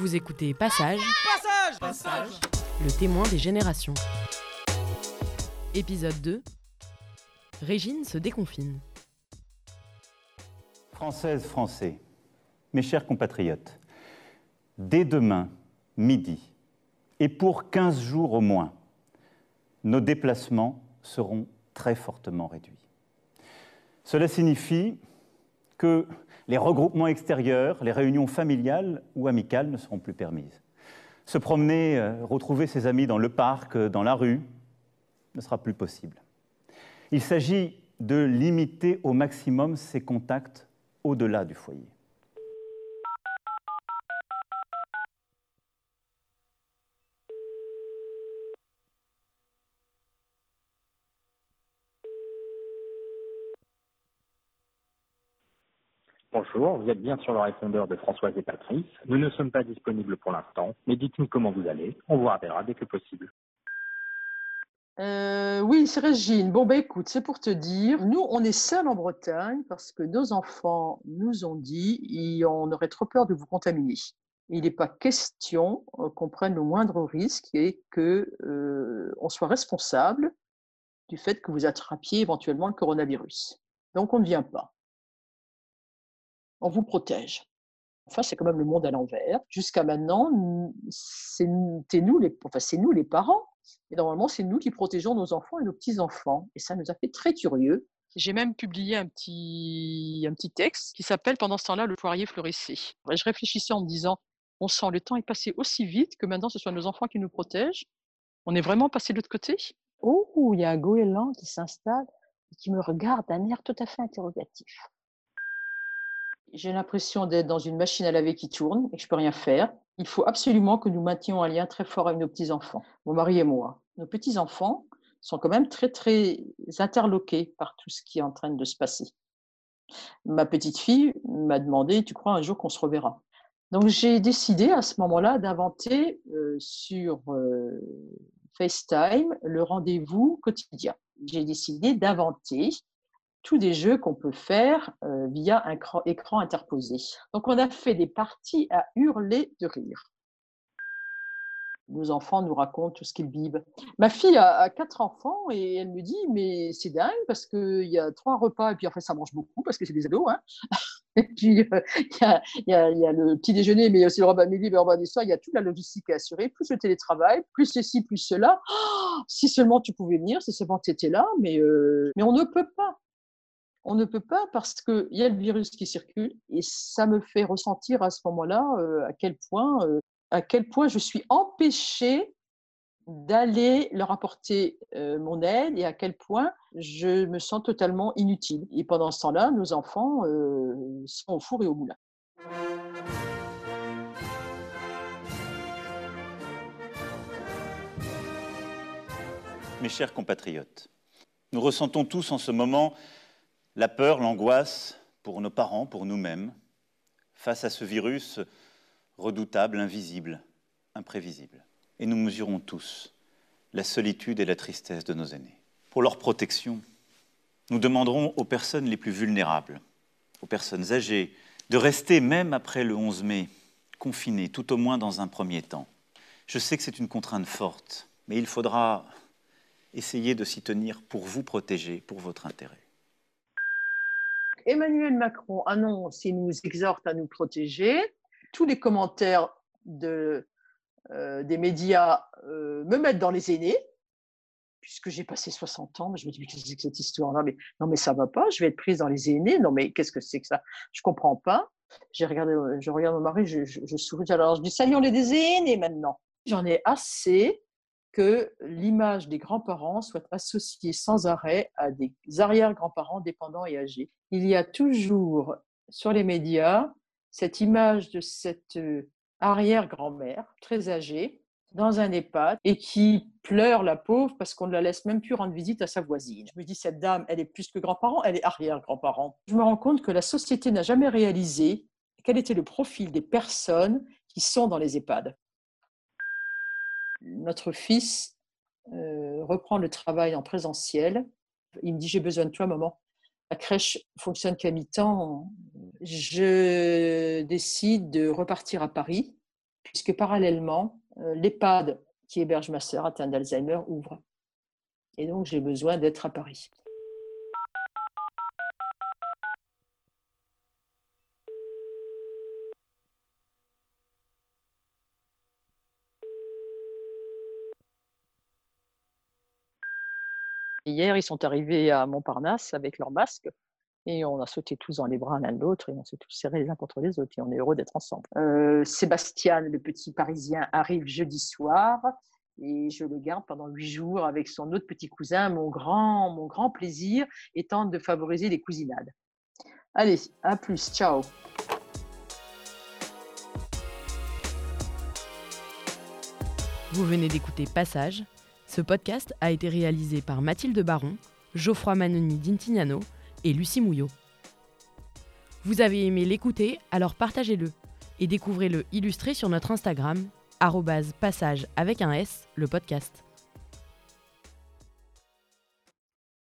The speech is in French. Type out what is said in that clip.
Vous écoutez Passage, Passage Passage le témoin des générations. Épisode 2 Régine se déconfine. Françaises, Français, mes chers compatriotes, dès demain, midi, et pour 15 jours au moins, nos déplacements seront très fortement réduits. Cela signifie que les regroupements extérieurs, les réunions familiales ou amicales ne seront plus permises. Se promener, euh, retrouver ses amis dans le parc, euh, dans la rue, ne sera plus possible. Il s'agit de limiter au maximum ces contacts au-delà du foyer. Bonjour, vous êtes bien sur le répondeur de Françoise et Patrice. Nous ne sommes pas disponibles pour l'instant, mais dites-nous comment vous allez. On vous rappellera dès que possible. Euh, oui, c'est Régine. Bon, ben écoute, c'est pour te dire, nous, on est seuls en Bretagne parce que nos enfants nous ont dit on aurait trop peur de vous contaminer. Il n'est pas question euh, qu'on prenne le moindre risque et que euh, on soit responsable du fait que vous attrapiez éventuellement le coronavirus. Donc, on ne vient pas. On vous protège. Enfin, c'est quand même le monde à l'envers. Jusqu'à maintenant, c'est nous les, enfin, c'est nous les parents et normalement, c'est nous qui protégeons nos enfants et nos petits-enfants. Et ça nous a fait très curieux. J'ai même publié un petit, un petit texte qui s'appelle Pendant ce temps-là, le poirier fleurissait. Je réfléchissais en me disant, on sent le temps est passé aussi vite que maintenant ce soit nos enfants qui nous protègent. On est vraiment passé de l'autre côté? Oh, il y a un goéland qui s'installe et qui me regarde d'un air tout à fait interrogatif. J'ai l'impression d'être dans une machine à laver qui tourne et que je peux rien faire. Il faut absolument que nous maintenions un lien très fort avec nos petits-enfants, mon mari et moi. Nos petits-enfants sont quand même très, très interloqués par tout ce qui est en train de se passer. Ma petite fille m'a demandé, tu crois un jour qu'on se reverra? Donc j'ai décidé à ce moment-là d'inventer euh, sur euh, FaceTime le rendez-vous quotidien. J'ai décidé d'inventer tous des jeux qu'on peut faire euh, via un écran interposé. Donc on a fait des parties à hurler de rire. Nos enfants nous racontent tout ce qu'ils vivent. Ma fille a, quatre enfants et elle me dit mais c'est dingue parce qu'il y a trois repas et puis après ça mange beaucoup parce que c'est des ados. Hein et puis euh, il y, a, le petit déjeuner mais il y a aussi le repas midi, le repas du soir. Il y a toute la logistique à assurer, plus le télétravail, plus ceci, plus cela. Si seulement tu pouvais venir, si seulement tu étais là, mais, euh, mais on ne peut pas on ne peut pas parce qu'il y a le virus qui circule et ça me fait ressentir à ce moment-là euh, à quel point euh, à quel point je suis empêchée d'aller leur apporter euh, mon aide et à quel point je me sens totalement inutile. Et pendant ce temps-là, nos enfants sont au four et au moulin. Mes chers compatriotes, nous ressentons tous en ce moment la peur, l'angoisse pour nos parents, pour nous-mêmes, face à ce virus redoutable, invisible, imprévisible. Et nous mesurons tous la solitude et la tristesse de nos aînés. Pour leur protection, nous demanderons aux personnes les plus vulnérables, aux personnes âgées, de rester même après le 11 mai confinées, tout au moins dans un premier temps. Je sais que c'est une contrainte forte, mais il faudra essayer de s'y tenir pour vous protéger, pour votre intérêt. Emmanuel Macron annonce et nous exhorte à nous protéger. Tous les commentaires euh, des médias euh, me mettent dans les aînés, puisque j'ai passé 60 ans. je me dis, mais qu'est-ce que cette histoire-là? Mais, Non, mais ça va pas, je vais être prise dans les aînés. Non, mais qu'est-ce que c'est que ça? Je comprends pas. J'ai regardé, je regarde mon mari, je, souris. Alors, je dis, saluons les aînés maintenant. J'en ai assez que l'image des grands-parents soit associée sans arrêt à des arrière-grands-parents dépendants et âgés. Il y a toujours sur les médias cette image de cette euh, arrière-grand-mère très âgée dans un EHPAD et qui pleure la pauvre parce qu'on ne la laisse même plus rendre visite à sa voisine. Je me dis, cette dame, elle est plus que grand-parent, elle est arrière-grand-parent. Je me rends compte que la société n'a jamais réalisé quel était le profil des personnes qui sont dans les EHPAD notre fils euh, reprend le travail en présentiel. Il me dit J'ai besoin de toi, maman. La crèche fonctionne qu'à mi-temps. Je décide de repartir à Paris. puisque parallèlement, euh, l'EHPAD qui héberge ma sœur atteinte d'Alzheimer ouvre. Et donc, j'ai besoin d'être à Paris. Hier, ils sont arrivés à Montparnasse avec leur masque et on a sauté tous dans les bras l'un de l'autre et on s'est tous serrés les uns contre les autres et on est heureux d'être ensemble. Euh, Sébastien, le petit Parisien, arrive jeudi soir et je le garde pendant huit jours avec son autre petit cousin. Mon grand, mon grand plaisir étant de favoriser les cousinades. Allez, à plus, ciao. Vous venez d'écouter Passage. Ce podcast a été réalisé par Mathilde Baron, Geoffroy Manoni d'Intignano et Lucie Mouillot. Vous avez aimé l'écouter, alors partagez-le et découvrez-le illustré sur notre Instagram, passage avec un S, le podcast.